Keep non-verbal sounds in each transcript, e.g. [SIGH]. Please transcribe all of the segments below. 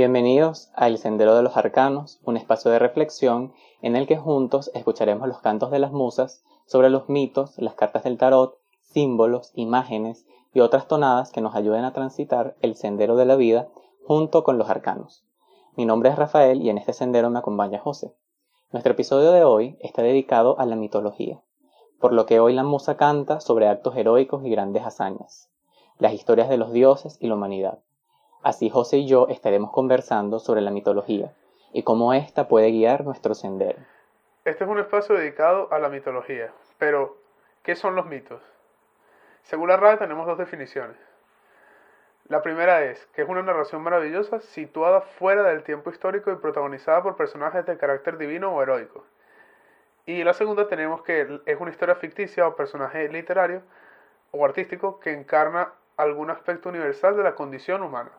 Bienvenidos a El Sendero de los Arcanos, un espacio de reflexión en el que juntos escucharemos los cantos de las musas sobre los mitos, las cartas del tarot, símbolos, imágenes y otras tonadas que nos ayuden a transitar el sendero de la vida junto con los arcanos. Mi nombre es Rafael y en este sendero me acompaña José. Nuestro episodio de hoy está dedicado a la mitología, por lo que hoy la musa canta sobre actos heroicos y grandes hazañas, las historias de los dioses y la humanidad. Así José y yo estaremos conversando sobre la mitología y cómo ésta puede guiar nuestro sendero. Este es un espacio dedicado a la mitología, pero ¿qué son los mitos? Según la RAE tenemos dos definiciones. La primera es que es una narración maravillosa situada fuera del tiempo histórico y protagonizada por personajes de carácter divino o heroico. Y la segunda tenemos que es una historia ficticia o personaje literario o artístico que encarna algún aspecto universal de la condición humana.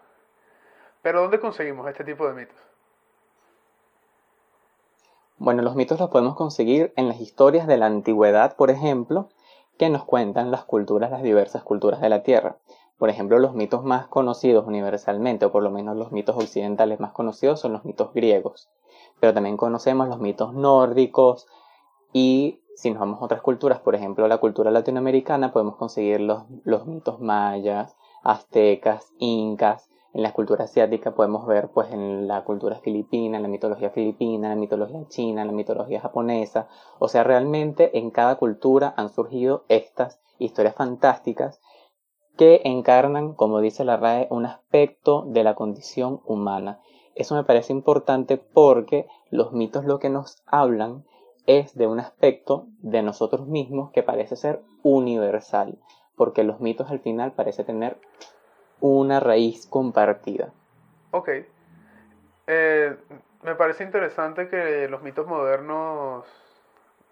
Pero ¿dónde conseguimos este tipo de mitos? Bueno, los mitos los podemos conseguir en las historias de la antigüedad, por ejemplo, que nos cuentan las culturas, las diversas culturas de la Tierra. Por ejemplo, los mitos más conocidos universalmente, o por lo menos los mitos occidentales más conocidos, son los mitos griegos. Pero también conocemos los mitos nórdicos y si nos vamos a otras culturas, por ejemplo la cultura latinoamericana, podemos conseguir los, los mitos mayas, aztecas, incas, en la cultura asiática podemos ver pues en la cultura filipina, en la mitología filipina, en la mitología china, en la mitología japonesa. O sea, realmente en cada cultura han surgido estas historias fantásticas que encarnan, como dice la RAE, un aspecto de la condición humana. Eso me parece importante porque los mitos lo que nos hablan es de un aspecto de nosotros mismos que parece ser universal, porque los mitos al final parece tener una raíz compartida. Ok. Eh, me parece interesante que los mitos modernos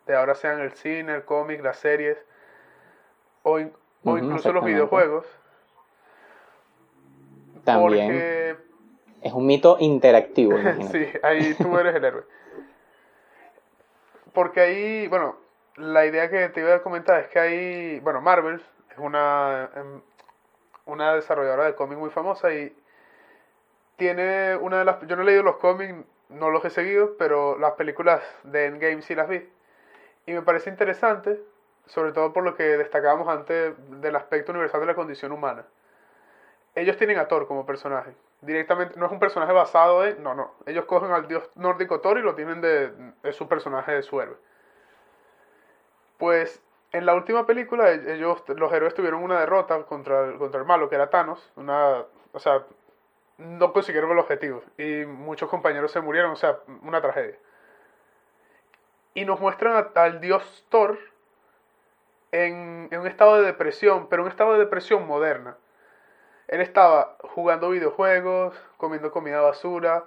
de ahora sean el cine, el cómic, las series o, incluso los videojuegos. También. Es un mito interactivo. [LAUGHS] sí, ahí tú eres el héroe. Porque ahí, bueno, la idea que te iba a comentar es que hay, bueno, Marvel es una em, una desarrolladora de cómic muy famosa y tiene una de las... Yo no he leído los cómics, no los he seguido, pero las películas de Endgame sí las vi. Y me parece interesante, sobre todo por lo que destacábamos antes del aspecto universal de la condición humana. Ellos tienen a Thor como personaje. Directamente, no es un personaje basado en... No, no. Ellos cogen al dios nórdico Thor y lo tienen de, de su personaje de su héroe. Pues en la última película, e-, ellos, los héroes tuvieron una derrota contra el, contra el malo, que era Thanos. Una, o sea, no consiguieron el objetivo. Y muchos compañeros se murieron, o sea, una tragedia. Y nos muestran al dios Thor en, en un estado de depresión, pero un estado de depresión moderna. Él estaba jugando videojuegos, comiendo comida basura,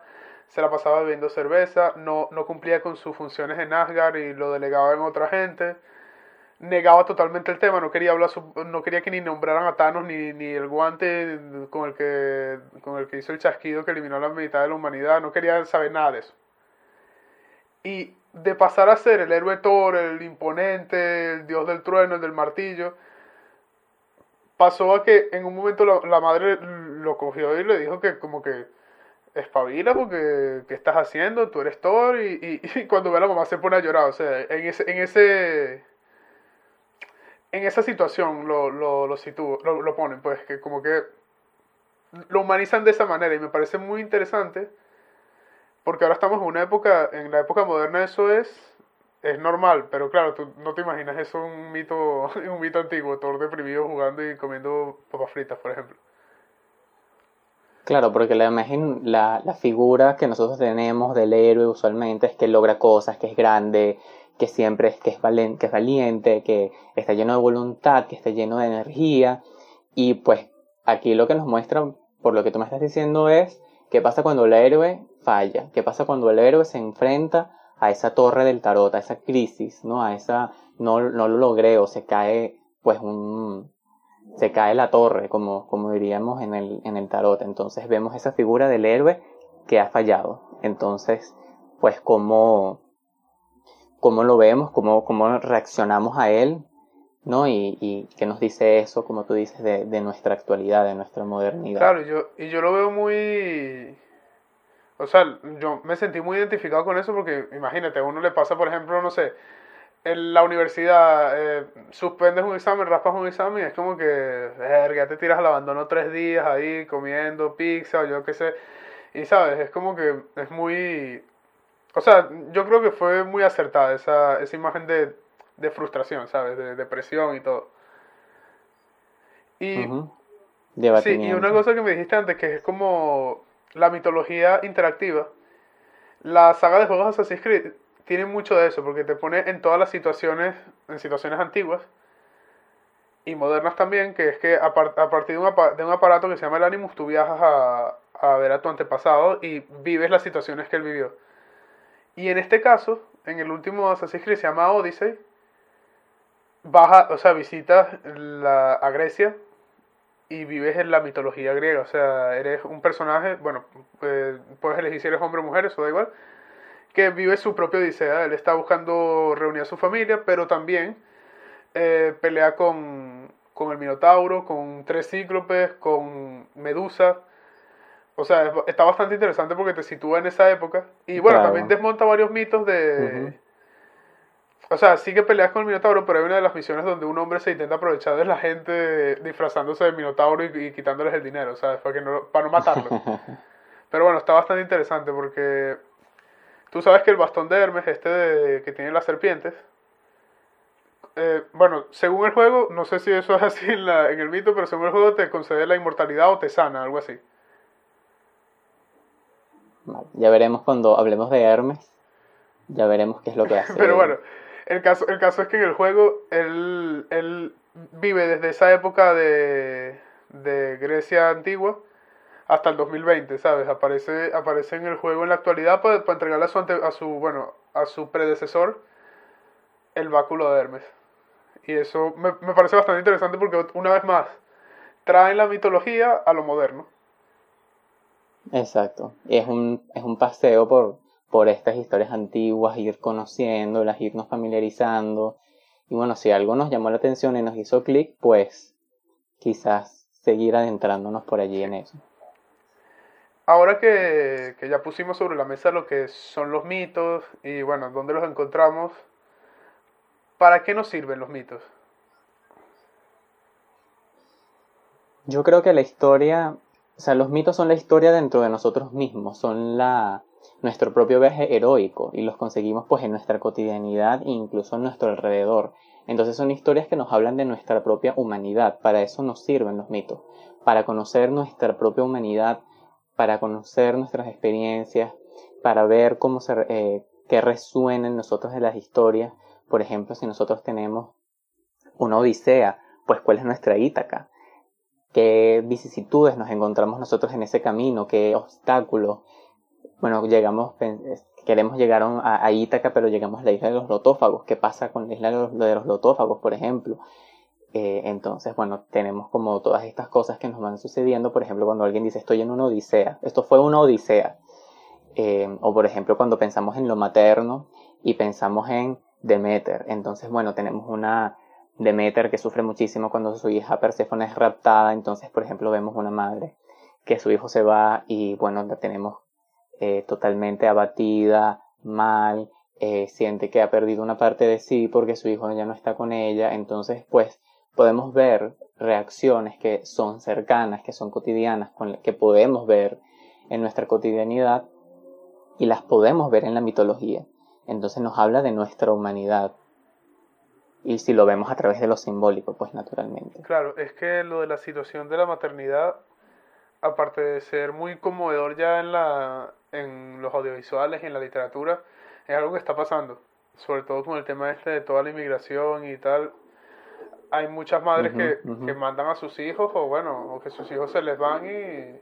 se la pasaba bebiendo cerveza, no, no cumplía con sus funciones en Asgard y lo delegaba en otra gente negaba totalmente el tema, no quería hablar, no quería que ni nombraran a Thanos ni, ni el guante con el que con el que hizo el chasquido que eliminó la mitad de la humanidad, no quería saber nada de eso. Y de pasar a ser el héroe Thor, el imponente, el dios del trueno, el del martillo, pasó a que en un momento la, madre lo cogió y le dijo que como que espabila porque ¿qué estás haciendo? Tú eres Thor y, y, [LAUGHS] cuando ve a la mamá se pone a llorar, o sea, en ese, en ese en esa situación lo, lo, lo, lo, lo ponen, pues que como que lo humanizan de esa manera y me parece muy interesante porque ahora estamos en una época, en la época moderna eso es, es normal, pero claro, tú no te imaginas eso un mito, [LAUGHS] un mito antiguo, todo deprimido jugando y comiendo papas fritas, por ejemplo. Claro, porque la imagen, la, la figura que nosotros tenemos del héroe usualmente es que logra cosas, que es grande, que siempre es que es, valiente, que es valiente, que está lleno de voluntad, que está lleno de energía. Y pues aquí lo que nos muestra, por lo que tú me estás diciendo, es qué pasa cuando el héroe falla, qué pasa cuando el héroe se enfrenta a esa torre del tarot, a esa crisis, ¿no? A esa, no, no lo logré o se cae, pues un, se cae la torre, como, como diríamos en el, en el tarot. Entonces vemos esa figura del héroe que ha fallado. Entonces, pues como cómo lo vemos, cómo, cómo reaccionamos a él, ¿no? Y, y qué nos dice eso, como tú dices, de, nuestra actualidad, de nuestra modernidad. Claro, yo, y yo lo veo muy, O sea, yo me sentí muy identificado con eso porque imagínate, a uno le pasa, por ejemplo, no sé, en la universidad eh, suspendes un examen, raspas un examen y es como que, verga, te tiras al abandono tres días ahí comiendo pizza o yo qué sé. Y sabes, es como que es muy... O sea, yo creo que fue muy acertada esa, esa imagen de, de frustración, ¿sabes? De depresión y todo. Y, sí, y una cosa que me dijiste antes, que es como la mitología interactiva. La saga de juegos Assassin's Creed tiene mucho de eso, porque te pone en todas las situaciones, en situaciones antiguas y modernas también, que es que a, partir de un, de un, aparato que se llama el Animus, tú viajas a, a ver a tu antepasado y vives las situaciones que él vivió. Y en este caso, en el último Assassin's Creed se llama Odyssey, baja, o sea, visitas la, a Grecia y vives en la mitología griega. O sea, eres un personaje, bueno, eh, puedes elegir si eres hombre o mujer, eso da igual, que vive su propia odisea. Él está buscando reunir a su familia, pero también eh, pelea con, con el Minotauro, con tres cíclopes, con Medusa. O sea, está bastante interesante porque te sitúa en esa época. Y bueno, también desmonta varios mitos de... O sea, sí que peleas con el Minotauro, pero hay una de las misiones donde un hombre se intenta aprovechar de la gente disfrazándose de Minotauro y, quitándoles el dinero, ¿sabes? Para, que no, para no matarlo. [LAUGHS] pero bueno, está bastante interesante porque tú sabes que el bastón de Hermes, este de, que tiene las serpientes, eh, bueno, según el juego, no sé si eso es así en, la, en el mito, pero según el juego te concede la inmortalidad o te sana, algo así. Ya veremos cuando hablemos de Hermes. Ya veremos qué es lo que hace. pero bueno, el caso, el caso es que en el juego él, él vive desde esa época de, de Grecia antigua hasta el 2020, ¿sabes? Aparece, aparece en el juego en la actualidad para, para entregarle a su, a su, bueno, a su predecesor el báculo de Hermes. Y eso me, me parece bastante interesante porque una vez más traen la mitología a lo moderno. Exacto. Es un, es un paseo por, por estas historias antiguas, ir conociéndolas, irnos familiarizando. Y bueno, si algo nos llamó la atención y nos hizo clic, pues quizás seguir adentrándonos por allí en eso. Ahora que, que, ya pusimos sobre la mesa lo que son los mitos y bueno, dónde los encontramos, ¿para qué nos sirven los mitos? Yo creo que la historia, o sea, los mitos son la historia dentro de nosotros mismos, son la, nuestro propio viaje heroico y los conseguimos pues en nuestra cotidianidad e incluso en nuestro alrededor. Entonces son historias que nos hablan de nuestra propia humanidad, para eso nos sirven los mitos, para conocer nuestra propia humanidad, para conocer nuestras experiencias, para ver cómo se, eh, qué resuena en nosotros de las historias. Por ejemplo, si nosotros tenemos una odisea, pues cuál es nuestra Ítaca, qué vicisitudes nos encontramos nosotros en ese camino, qué obstáculos, bueno, llegamos, queremos llegar a, Ítaca, pero llegamos a la isla de los lotófagos. ¿Qué pasa con la isla de los, lotófagos, por ejemplo? Eh, entonces, bueno, tenemos como todas estas cosas que nos van sucediendo. Por ejemplo, cuando alguien dice estoy en una odisea, esto fue una odisea. Eh, o por ejemplo, cuando pensamos en lo materno y pensamos en Demeter. Entonces, bueno, tenemos una Demeter que sufre muchísimo cuando su hija Perséfone es raptada. Entonces, por ejemplo, vemos una madre que su hijo se va y bueno, la tenemos eh, totalmente abatida, mal, eh, siente que ha perdido una parte de sí porque su hijo ya no está con ella, entonces pues podemos ver reacciones que son cercanas, que son cotidianas, que podemos ver en nuestra cotidianidad y las podemos ver en la mitología. Entonces nos habla de nuestra humanidad. Y si lo vemos a través de lo simbólico, pues naturalmente. Claro, es que lo de la situación de la maternidad, aparte de ser muy conmovedor ya en la, en los audiovisuales y en la literatura es algo que está pasando, sobre todo con el tema este de toda la inmigración y tal. Hay muchas madres que, que, mandan a sus hijos o bueno, o que sus hijos se les van y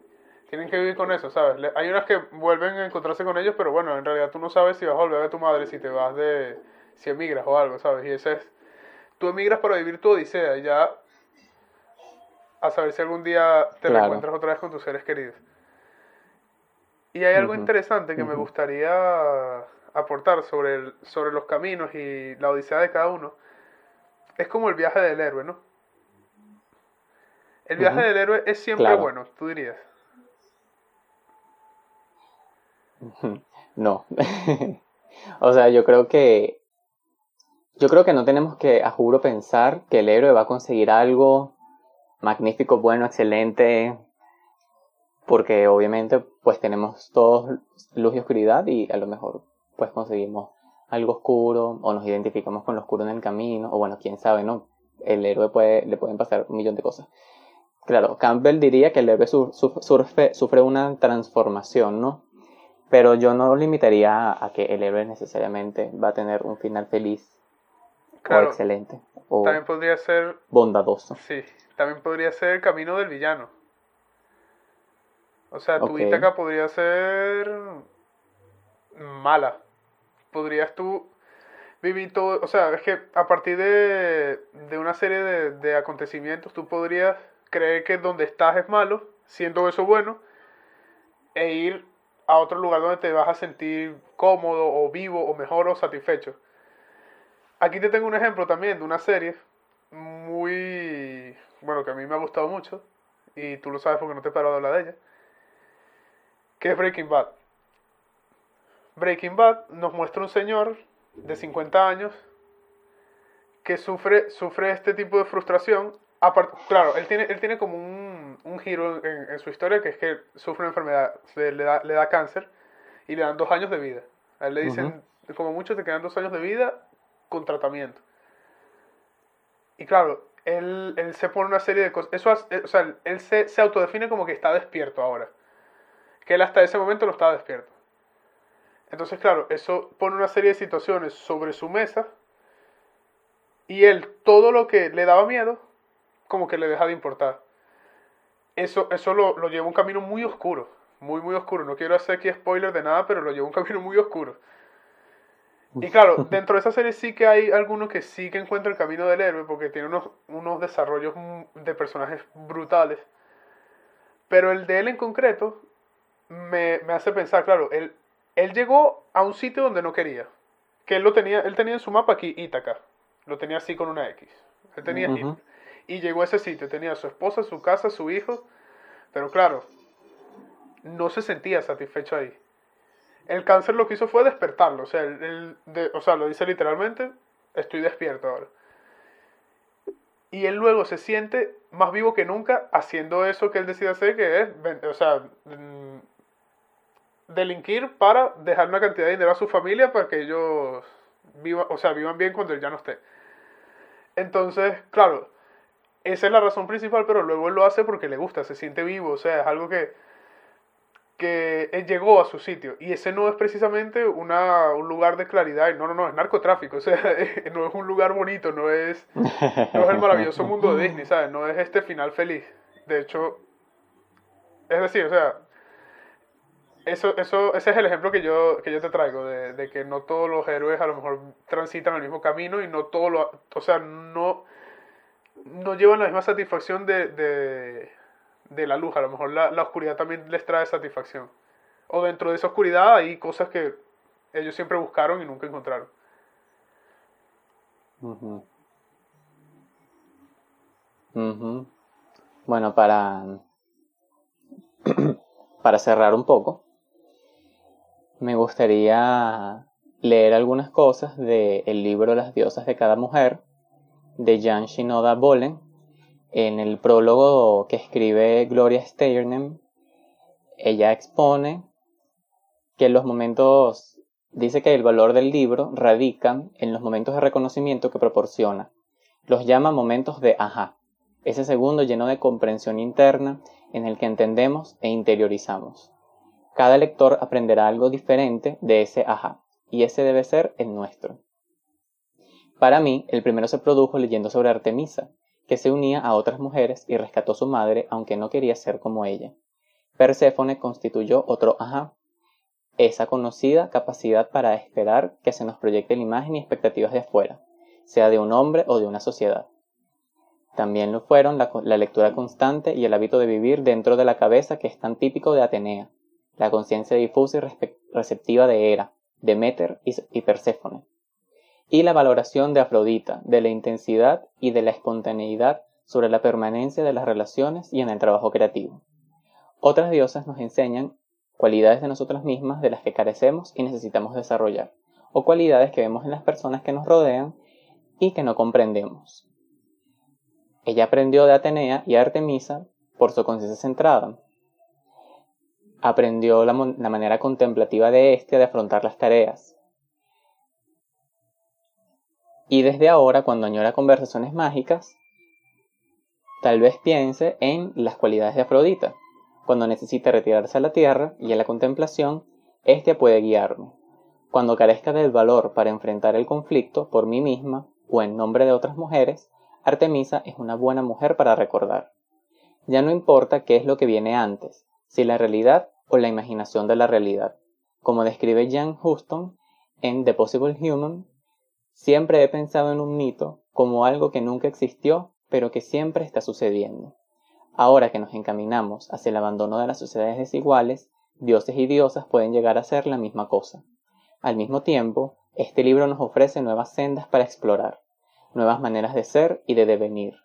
tienen que vivir con eso, ¿sabes? Hay unas que vuelven a encontrarse con ellos, pero bueno, en realidad tú no sabes si vas a volver a tu madre, si te vas de, si emigras o algo, ¿sabes? Y ese es, tú emigras para vivir tu odisea y ya a saber si algún día te encuentras otra vez con tus seres queridos. Y hay algo interesante que me gustaría aportar sobre, el, sobre los caminos y la odisea de cada uno. Es como el viaje del héroe, ¿no? El viaje del héroe es siempre bueno, tú dirías. No. [LAUGHS] o sea, yo creo que. Yo creo que no tenemos que, a juro, pensar que el héroe va a conseguir algo magnífico, bueno, excelente. Porque obviamente, pues tenemos todos luz y oscuridad y a lo mejor, pues conseguimos algo oscuro o nos identificamos con lo oscuro en el camino. O bueno, quién sabe, ¿no? El héroe puede, le pueden pasar un millón de cosas. Claro, Campbell diría que el héroe sufre una transformación, ¿no? Pero yo no limitaría a, que el héroe necesariamente va a tener un final feliz o excelente o también podría ser bondadoso. Sí, también podría ser el camino del villano. O sea, tu Ítaca podría ser mala. Podrías tú vivir todo, o sea, es que a partir de, de una serie de, de acontecimientos tú podrías creer que donde estás es malo, siendo eso bueno, e ir a otro lugar donde te vas a sentir cómodo o vivo o mejor o satisfecho. Aquí te tengo un ejemplo también de una serie muy, bueno, que a mí me ha gustado mucho, y tú lo sabes porque no te he parado de hablar de ella, que es Breaking Bad. Breaking Bad nos muestra un señor de 50 años que sufre, sufre este tipo de frustración. claro, él tiene, él tiene como un un giro en, su historia, que es que sufre una enfermedad, le, da, le da cáncer y le dan dos años de vida. A él le dicen, como mucho, te quedan dos años de vida con Y claro, él, se pone una serie de cosas. Eso, o sea, él se, autodefine como que está despierto ahora. Que él hasta ese momento no estaba despierto. Entonces, claro, eso pone una serie de situaciones sobre su mesa. Y él, todo lo que le daba miedo, como que le deja de importar eso, eso lo, lo lleva un camino muy oscuro, muy, muy oscuro. No quiero hacer aquí spoiler de nada, pero lo lleva un camino muy oscuro. Y claro, [LAUGHS] dentro de esa serie sí que hay algunos que sí que encuentran el camino del héroe, porque tiene unos, unos desarrollos de personajes brutales. Pero el de él en concreto me, me hace pensar, claro, él, él llegó a un sitio donde no quería. Que él lo tenía, él tenía en su mapa aquí Ítaca. Lo tenía así con una X. Él tenía y llegó a ese sitio. Tenía a su esposa, su casa, su hijo. Pero claro, no se sentía satisfecho ahí. El cáncer lo que hizo fue despertarlo. O sea, o sea, lo dice literalmente, estoy despierto ahora. Y él luego se siente más vivo que nunca haciendo eso que él decide hacer, que es, o sea, mm, delinquir para dejar una cantidad de dinero a su familia para que ellos vivan, o sea, vivan bien cuando él ya no esté. Entonces, claro, esa es la razón principal, pero luego él lo hace porque le gusta, se siente vivo, o sea, es algo que, que él llegó a su sitio. Y ese no es precisamente una, un lugar de claridad, no, no, no, es narcotráfico, [LAUGHS] o sea, [LAUGHS] no es un lugar bonito, no es, no es el maravilloso mundo de Disney, ¿sabes? No es este final feliz. De hecho, es decir, o sea, eso, eso, ese es el ejemplo que yo, que yo te traigo, de, de que no todos los héroes a lo mejor transitan el mismo camino y no todos lo, o sea, no no llevan la misma satisfacción de, de, la luz. A lo mejor la, oscuridad también les trae satisfacción. O dentro de esa oscuridad hay cosas que ellos siempre buscaron y nunca encontraron. Bueno, para, [CLEARS THROAT] para cerrar un poco, me gustaría leer algunas cosas del libro Las diosas de cada mujer de Jan Shinoda Bolen, en el prólogo que escribe Gloria Steinem, ella expone que los momentos, dice que el valor del libro radica en los momentos de reconocimiento que proporciona. Los llama momentos de ajá, ese segundo lleno de comprensión interna en el que entendemos e interiorizamos. Cada lector aprenderá algo diferente de ese ajá, y ese debe ser el nuestro. Para mí, el primero se produjo leyendo sobre Artemisa, que se unía a otras mujeres y rescató a su madre aunque no quería ser como ella. Perséfone constituyó otro ajá, esa conocida capacidad para esperar que se nos proyecte la imagen y expectativas de afuera, sea de un hombre o de una sociedad. También lo fueron la, lectura constante y el hábito de vivir dentro de la cabeza que es tan típico de Atenea, la conciencia difusa y receptiva de Hera, Demeter y, y Perséfone y la valoración de Afrodita, de la intensidad y de la espontaneidad sobre la permanencia de las relaciones y en el trabajo creativo. Otras diosas nos enseñan cualidades de nosotras mismas de las que carecemos y necesitamos desarrollar, o cualidades que vemos en las personas que nos rodean y que no comprendemos. Ella aprendió de Atenea y Artemisa por su conciencia centrada. Aprendió la, manera contemplativa de éste de afrontar las tareas. Y desde ahora, cuando añora conversaciones mágicas, tal vez piense en las cualidades de Afrodita. Cuando necesite retirarse a la tierra y a la contemplación, éste puede guiarme. Cuando carezca del valor para enfrentar el conflicto por mí misma o en nombre de otras mujeres, Artemisa es una buena mujer para recordar. Ya no importa qué es lo que viene antes, si la realidad o la imaginación de la realidad. Como describe Jan Huston en The Possible Human, siempre he pensado en un mito como algo que nunca existió, pero que siempre está sucediendo. Ahora que nos encaminamos hacia el abandono de las sociedades desiguales, dioses y diosas pueden llegar a ser la misma cosa. Al mismo tiempo, este libro nos ofrece nuevas sendas para explorar nuevas maneras de ser y de devenir.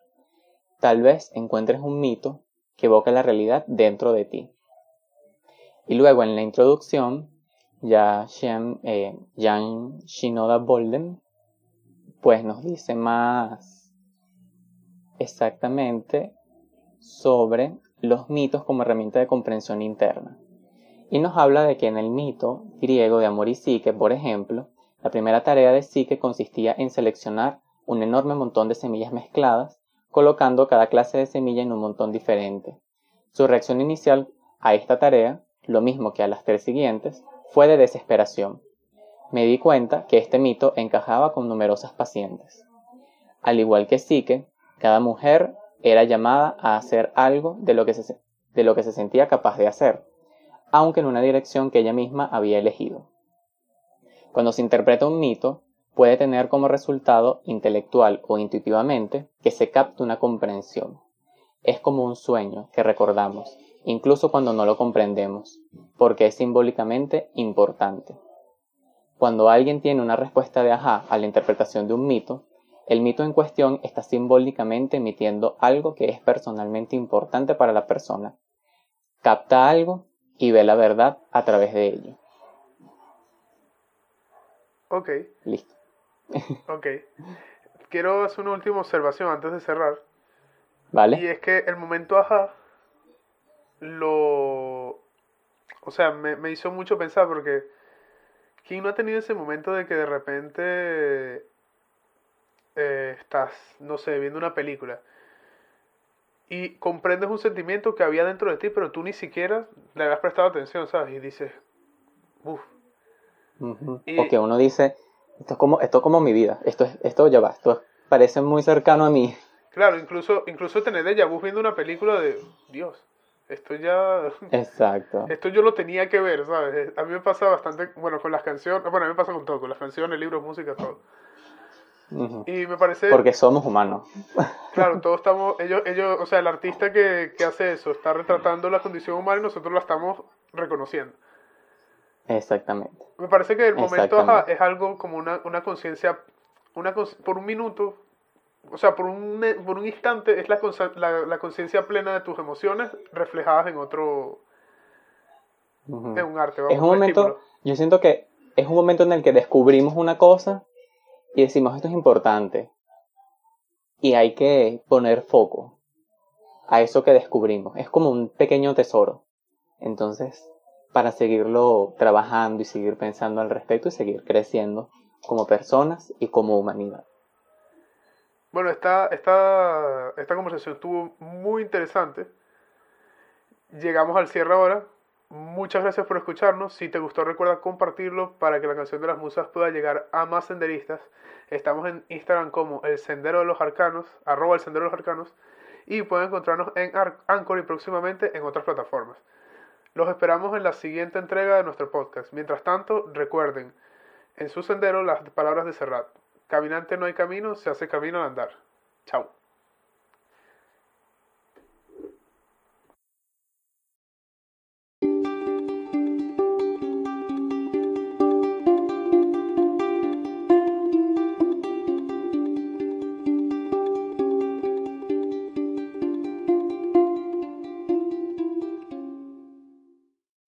Tal vez encuentres un mito que evoca la realidad dentro de ti. Y luego en la introducción, ya eh, Jan Shinoda Bolden pues nos dice más exactamente sobre los mitos como herramienta de comprensión interna. Y nos habla de que en el mito griego de amor y psique, por ejemplo, la primera tarea de psique consistía en seleccionar un enorme montón de semillas mezcladas, colocando cada clase de semilla en un montón diferente. Su reacción inicial a esta tarea, lo mismo que a las tres siguientes, fue de desesperación. Me di cuenta que este mito encajaba con numerosas pacientes. Al igual que Psique, cada mujer era llamada a hacer algo de lo que se, de lo que se sentía capaz de hacer, aunque en una dirección que ella misma había elegido. Cuando se interpreta un mito, puede tener como resultado intelectual o intuitivamente que se capte una comprensión. Es como un sueño que recordamos, incluso cuando no lo comprendemos, porque es simbólicamente importante. Cuando alguien tiene una respuesta de ajá a la interpretación de un mito, el mito en cuestión está simbólicamente emitiendo algo que es personalmente importante para la persona. Capta algo y ve la verdad a través de ello. Ok. Listo. [LAUGHS] Ok. Quiero hacer una última observación antes de cerrar. Vale. Y es que el momento ajá lo... O sea, me, hizo mucho pensar porque... ¿Quién no ha tenido ese momento de que de repente eh, estás, no sé, viendo una película y comprendes un sentimiento que había dentro de ti, pero tú ni siquiera le habías prestado atención, ¿sabes? Y dices, uff. O que uno dice, esto es como, esto como mi vida, esto, es, esto ya va, esto parece muy cercano a mí. Claro, incluso, incluso tener déjà vu viendo una película de, Dios, esto ya... [LAUGHS] Exacto. Esto yo lo tenía que ver, ¿sabes? A mí me pasa bastante, bueno, con las canciones, bueno, a mí me pasa con todo, con las canciones, libros, música, todo. Y me parece... Porque somos humanos. Claro, todos [LAUGHS] estamos, ellos, ellos, o sea, el artista que, que hace eso está retratando la condición humana y nosotros la estamos reconociendo. Exactamente. Me parece que el momento es algo como una, una conciencia, una, por un minuto, o sea, por un, por un instante es la, la, conciencia plena de tus emociones reflejadas en otro, en un arte. es un momento, yo siento que es un momento en el que descubrimos una cosa y decimos esto es importante y hay que poner foco a eso que descubrimos. Es como un pequeño tesoro. Entonces, para seguirlo trabajando y seguir pensando al respecto y seguir creciendo como personas y como humanidad. Bueno, esta, esta, esta conversación estuvo muy interesante. Llegamos al cierre ahora. Muchas gracias por escucharnos. Si te gustó, recuerda compartirlo para que la canción de las musas pueda llegar a más senderistas. Estamos en Instagram como el Sendero de los Arcanos, arroba el Sendero de los Arcanos, y pueden encontrarnos en Anchor y próximamente en otras plataformas. Los esperamos en la siguiente entrega de nuestro podcast. Mientras tanto, recuerden, en su sendero las palabras de Serrat. Caminante no hay camino, se hace camino al andar. Chao.